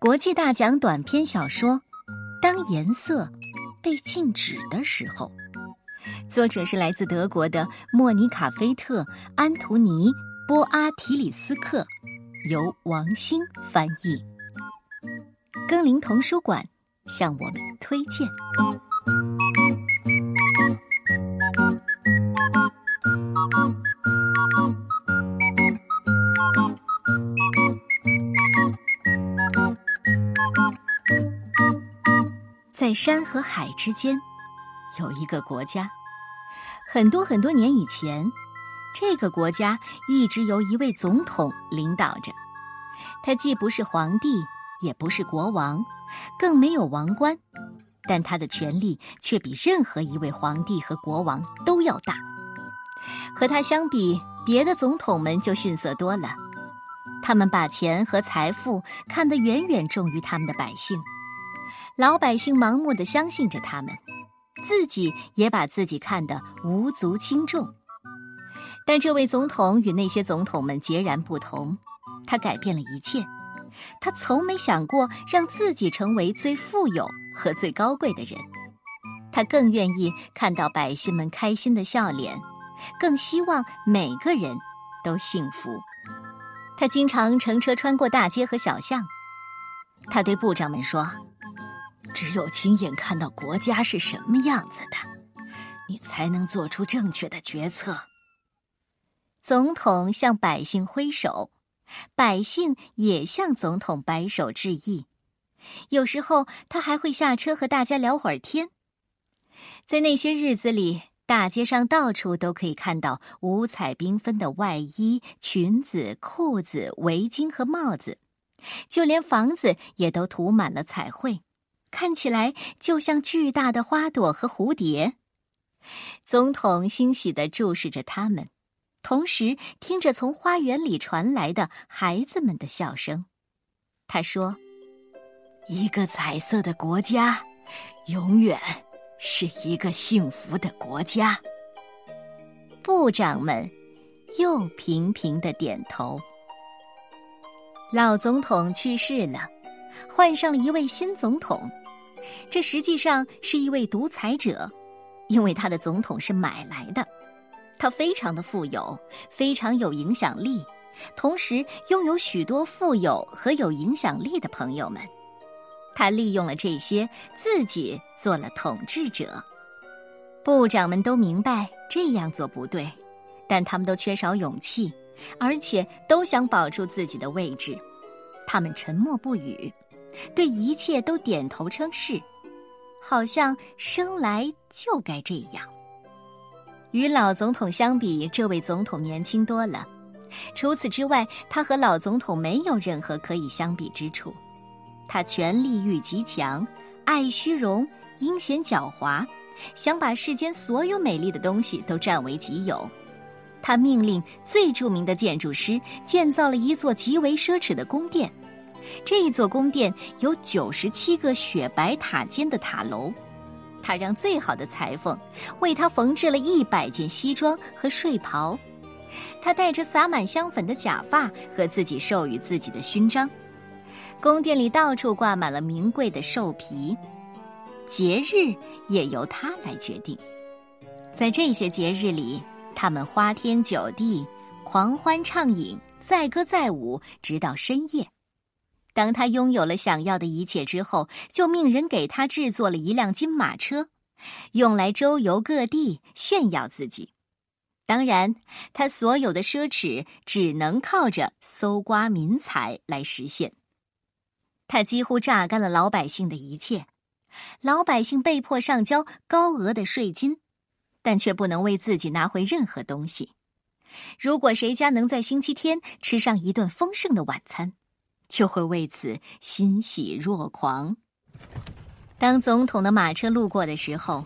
国际大奖短篇小说《当颜色被禁止的时候》，作者是来自德国的莫妮卡·菲特·安图尼·波阿提里斯克，由王兴翻译。更林童书馆向我们推荐。在山和海之间，有一个国家。很多很多年以前，这个国家一直由一位总统领导着。他既不是皇帝，也不是国王，更没有王冠，但他的权力却比任何一位皇帝和国王都要大。和他相比，别的总统们就逊色多了。他们把钱和财富看得远远重于他们的百姓。老百姓盲目的相信着他们，自己也把自己看得无足轻重。但这位总统与那些总统们截然不同，他改变了一切。他从没想过让自己成为最富有和最高贵的人，他更愿意看到百姓们开心的笑脸，更希望每个人都幸福。他经常乘车穿过大街和小巷，他对部长们说。只有亲眼看到国家是什么样子的，你才能做出正确的决策。总统向百姓挥手，百姓也向总统摆手致意。有时候他还会下车和大家聊会儿天。在那些日子里，大街上到处都可以看到五彩缤纷的外衣、裙子、裤子、围巾和帽子，就连房子也都涂满了彩绘。看起来就像巨大的花朵和蝴蝶。总统欣喜的注视着他们，同时听着从花园里传来的孩子们的笑声。他说：“一个彩色的国家，永远是一个幸福的国家。”部长们又频频的点头。老总统去世了。换上了一位新总统，这实际上是一位独裁者，因为他的总统是买来的。他非常的富有，非常有影响力，同时拥有许多富有和有影响力的朋友们。他利用了这些，自己做了统治者。部长们都明白这样做不对，但他们都缺少勇气，而且都想保住自己的位置。他们沉默不语。对一切都点头称是，好像生来就该这样。与老总统相比，这位总统年轻多了。除此之外，他和老总统没有任何可以相比之处。他权力欲极强，爱虚荣，阴险狡猾，想把世间所有美丽的东西都占为己有。他命令最著名的建筑师建造了一座极为奢侈的宫殿。这一座宫殿有九十七个雪白塔尖的塔楼，他让最好的裁缝为他缝制了一百件西装和睡袍，他戴着洒满香粉的假发和自己授予自己的勋章。宫殿里到处挂满了名贵的兽皮，节日也由他来决定。在这些节日里，他们花天酒地，狂欢畅饮，载歌载舞，直到深夜。当他拥有了想要的一切之后，就命人给他制作了一辆金马车，用来周游各地炫耀自己。当然，他所有的奢侈只能靠着搜刮民财来实现。他几乎榨干了老百姓的一切，老百姓被迫上交高额的税金，但却不能为自己拿回任何东西。如果谁家能在星期天吃上一顿丰盛的晚餐，就会为此欣喜若狂。当总统的马车路过的时候，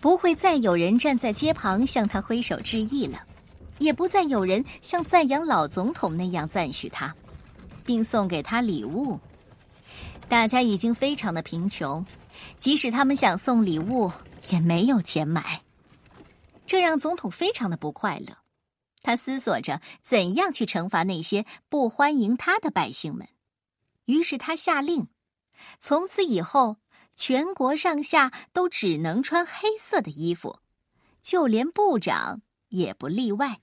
不会再有人站在街旁向他挥手致意了，也不再有人像赞扬老总统那样赞许他，并送给他礼物。大家已经非常的贫穷，即使他们想送礼物，也没有钱买。这让总统非常的不快乐。他思索着怎样去惩罚那些不欢迎他的百姓们。于是他下令，从此以后，全国上下都只能穿黑色的衣服，就连部长也不例外。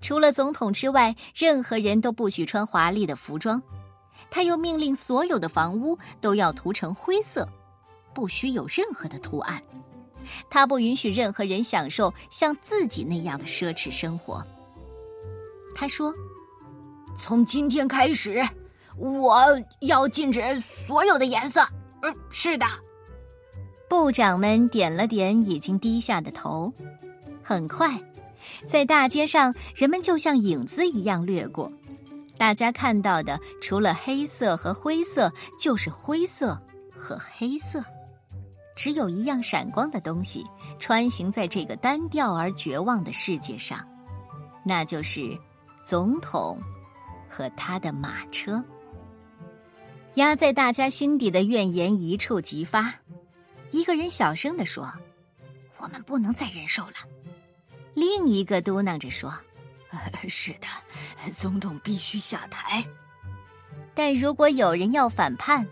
除了总统之外，任何人都不许穿华丽的服装。他又命令所有的房屋都要涂成灰色，不许有任何的图案。他不允许任何人享受像自己那样的奢侈生活。他说：“从今天开始，我要禁止所有的颜色。”嗯，是的。部长们点了点已经低下的头。很快，在大街上，人们就像影子一样掠过。大家看到的，除了黑色和灰色，就是灰色和黑色。只有一样闪光的东西，穿行在这个单调而绝望的世界上，那就是总统和他的马车。压在大家心底的怨言一触即发。一个人小声地说：“我们不能再忍受了。”另一个嘟囔着说。是的，总统必须下台。但如果有人要反叛，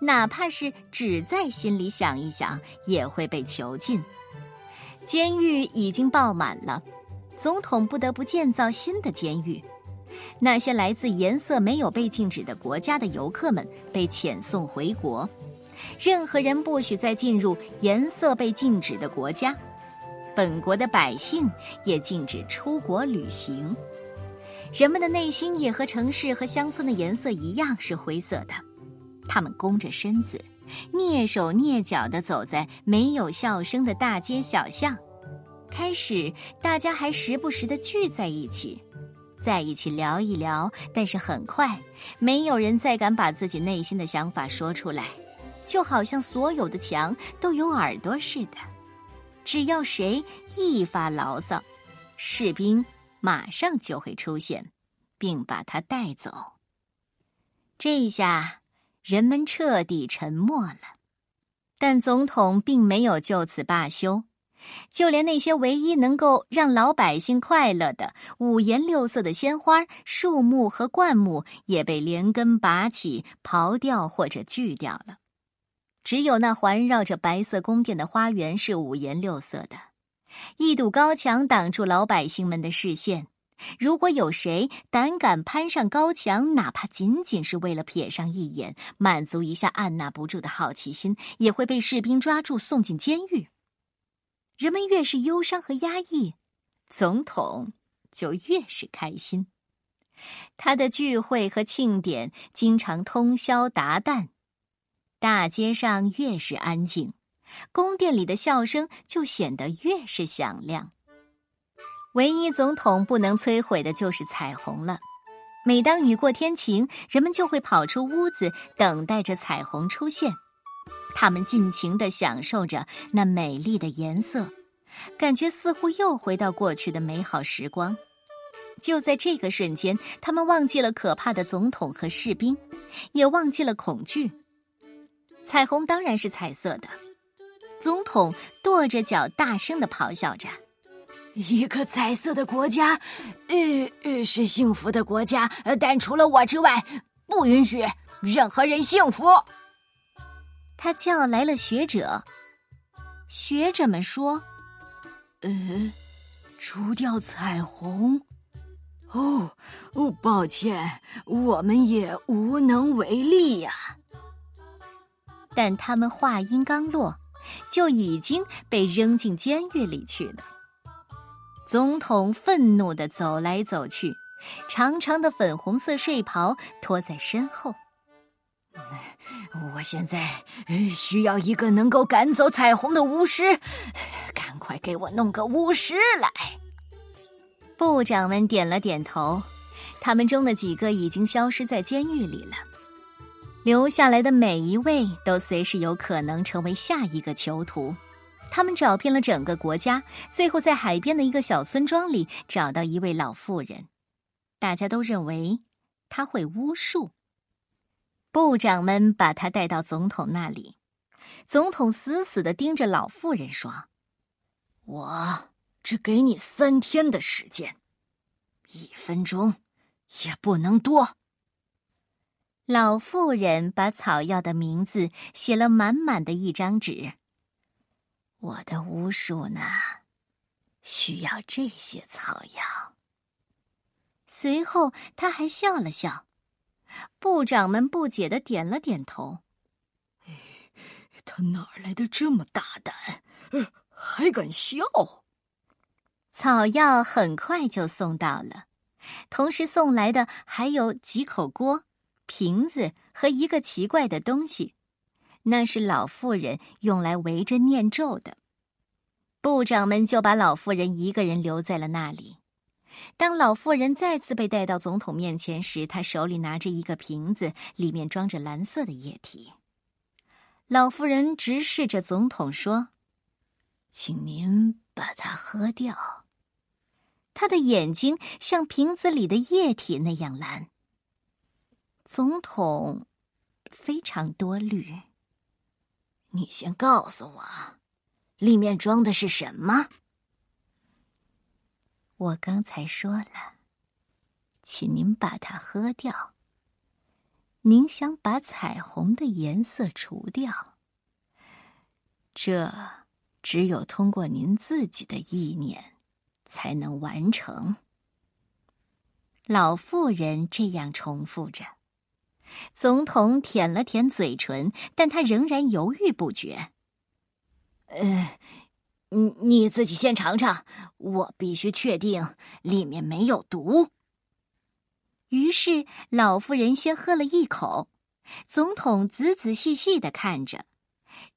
哪怕是只在心里想一想，也会被囚禁。监狱已经爆满了，总统不得不建造新的监狱。那些来自颜色没有被禁止的国家的游客们被遣送回国，任何人不许再进入颜色被禁止的国家。本国的百姓也禁止出国旅行，人们的内心也和城市和乡村的颜色一样是灰色的。他们弓着身子，蹑手蹑脚地走在没有笑声的大街小巷。开始，大家还时不时地聚在一起，在一起聊一聊。但是很快，没有人再敢把自己内心的想法说出来，就好像所有的墙都有耳朵似的。只要谁一发牢骚，士兵马上就会出现，并把他带走。这下人们彻底沉默了，但总统并没有就此罢休。就连那些唯一能够让老百姓快乐的五颜六色的鲜花、树木和灌木，也被连根拔起、刨掉或者锯掉了。只有那环绕着白色宫殿的花园是五颜六色的，一堵高墙挡住老百姓们的视线。如果有谁胆敢攀上高墙，哪怕仅仅是为了瞥上一眼，满足一下按捺不住的好奇心，也会被士兵抓住送进监狱。人们越是忧伤和压抑，总统就越是开心。他的聚会和庆典经常通宵达旦。大街上越是安静，宫殿里的笑声就显得越是响亮。唯一总统不能摧毁的就是彩虹了。每当雨过天晴，人们就会跑出屋子，等待着彩虹出现。他们尽情地享受着那美丽的颜色，感觉似乎又回到过去的美好时光。就在这个瞬间，他们忘记了可怕的总统和士兵，也忘记了恐惧。彩虹当然是彩色的。总统跺着脚，大声的咆哮着：“一个彩色的国家，呃，是幸福的国家，但除了我之外，不允许任何人幸福。”他叫来了学者。学者们说：“呃，除掉彩虹？哦，哦，抱歉，我们也无能为力呀。”但他们话音刚落，就已经被扔进监狱里去了。总统愤怒的走来走去，长长的粉红色睡袍拖在身后。我现在需要一个能够赶走彩虹的巫师，赶快给我弄个巫师来！部长们点了点头，他们中的几个已经消失在监狱里了。留下来的每一位都随时有可能成为下一个囚徒。他们找遍了整个国家，最后在海边的一个小村庄里找到一位老妇人。大家都认为他会巫术。部长们把他带到总统那里，总统死死的盯着老妇人说：“我只给你三天的时间，一分钟也不能多。”老妇人把草药的名字写了满满的一张纸。我的巫术呢，需要这些草药。随后，他还笑了笑。部长们不解的点了点头。他哪来的这么大胆？还敢笑？草药很快就送到了，同时送来的还有几口锅、瓶子和一个奇怪的东西，那是老妇人用来围着念咒的。部长们就把老妇人一个人留在了那里。当老妇人再次被带到总统面前时，她手里拿着一个瓶子，里面装着蓝色的液体。老妇人直视着总统说：“请您把它喝掉。”他的眼睛像瓶子里的液体那样蓝。总统非常多虑。你先告诉我，里面装的是什么？我刚才说了，请您把它喝掉。您想把彩虹的颜色除掉，这只有通过您自己的意念才能完成。老妇人这样重复着。总统舔了舔嘴唇，但他仍然犹豫不决。呃。你你自己先尝尝，我必须确定里面没有毒。于是老妇人先喝了一口，总统仔仔细细的看着。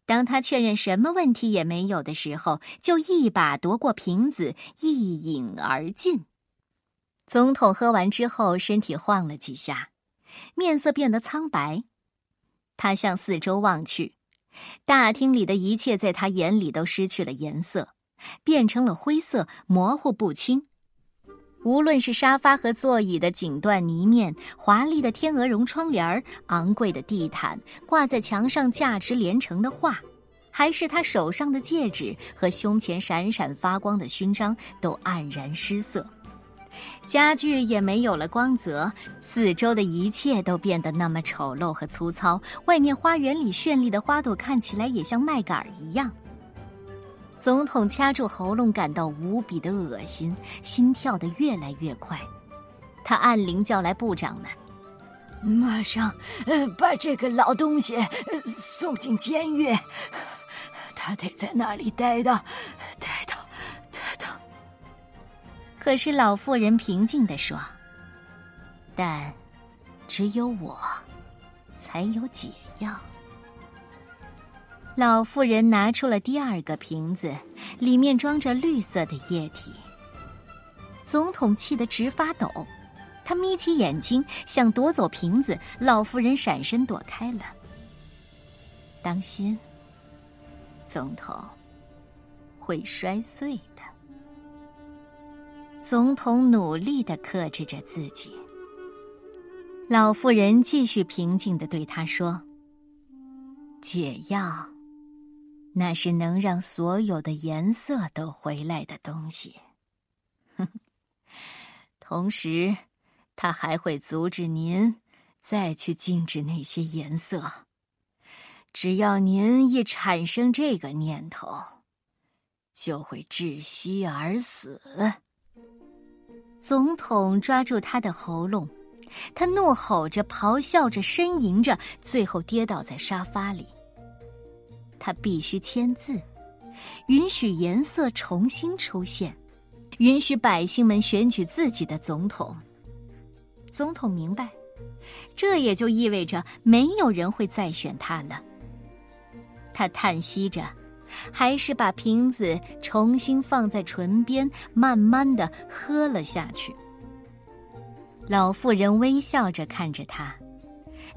当他确认什么问题也没有的时候，就一把夺过瓶子，一饮而尽。总统喝完之后，身体晃了几下，面色变得苍白。他向四周望去。大厅里的一切在他眼里都失去了颜色，变成了灰色，模糊不清。无论是沙发和座椅的锦缎呢面、华丽的天鹅绒窗帘、昂贵的地毯、挂在墙上价值连城的画，还是他手上的戒指和胸前闪闪发光的勋章，都黯然失色。家具也没有了光泽，四周的一切都变得那么丑陋和粗糙。外面花园里绚丽的花朵看起来也像麦秆儿一样。总统掐住喉咙，感到无比的恶心，心跳得越来越快。他按铃叫来部长们，马上，呃，把这个老东西送进监狱，他得在那里待到，待到。可是老妇人平静地说：“但只有我才有解药。”老妇人拿出了第二个瓶子，里面装着绿色的液体。总统气得直发抖，他眯起眼睛想夺走瓶子，老妇人闪身躲开了。当心，总统会摔碎。总统努力的克制着自己。老妇人继续平静的对他说：“解药，那是能让所有的颜色都回来的东西。同时，他还会阻止您再去禁止那些颜色。只要您一产生这个念头，就会窒息而死。”总统抓住他的喉咙，他怒吼着、咆哮着、呻吟着，最后跌倒在沙发里。他必须签字，允许颜色重新出现，允许百姓们选举自己的总统。总统明白，这也就意味着没有人会再选他了。他叹息着。还是把瓶子重新放在唇边，慢慢的喝了下去。老妇人微笑着看着他，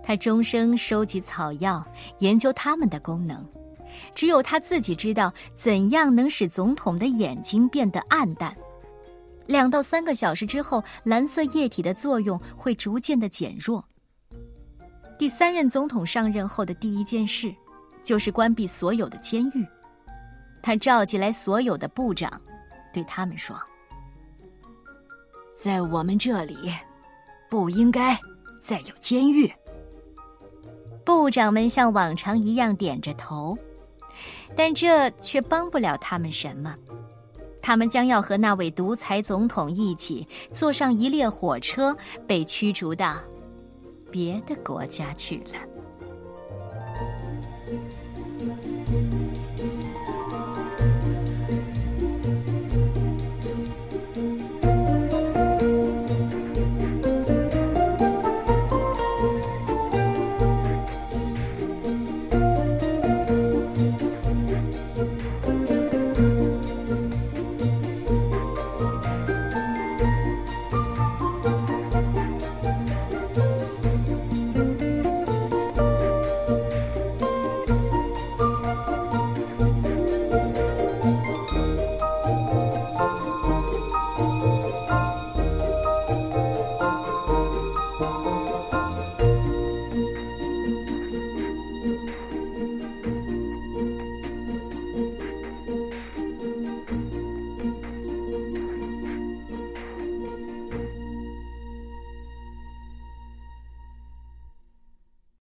他终生收集草药，研究它们的功能。只有他自己知道怎样能使总统的眼睛变得暗淡。两到三个小时之后，蓝色液体的作用会逐渐的减弱。第三任总统上任后的第一件事，就是关闭所有的监狱。他召集来所有的部长对他们说在我们这里不应该再有监狱。部长们像往常一样点着头但这却帮不了他们什么。他们将要和那位独裁总统一起坐上一列火车被驱逐到别的国家去了。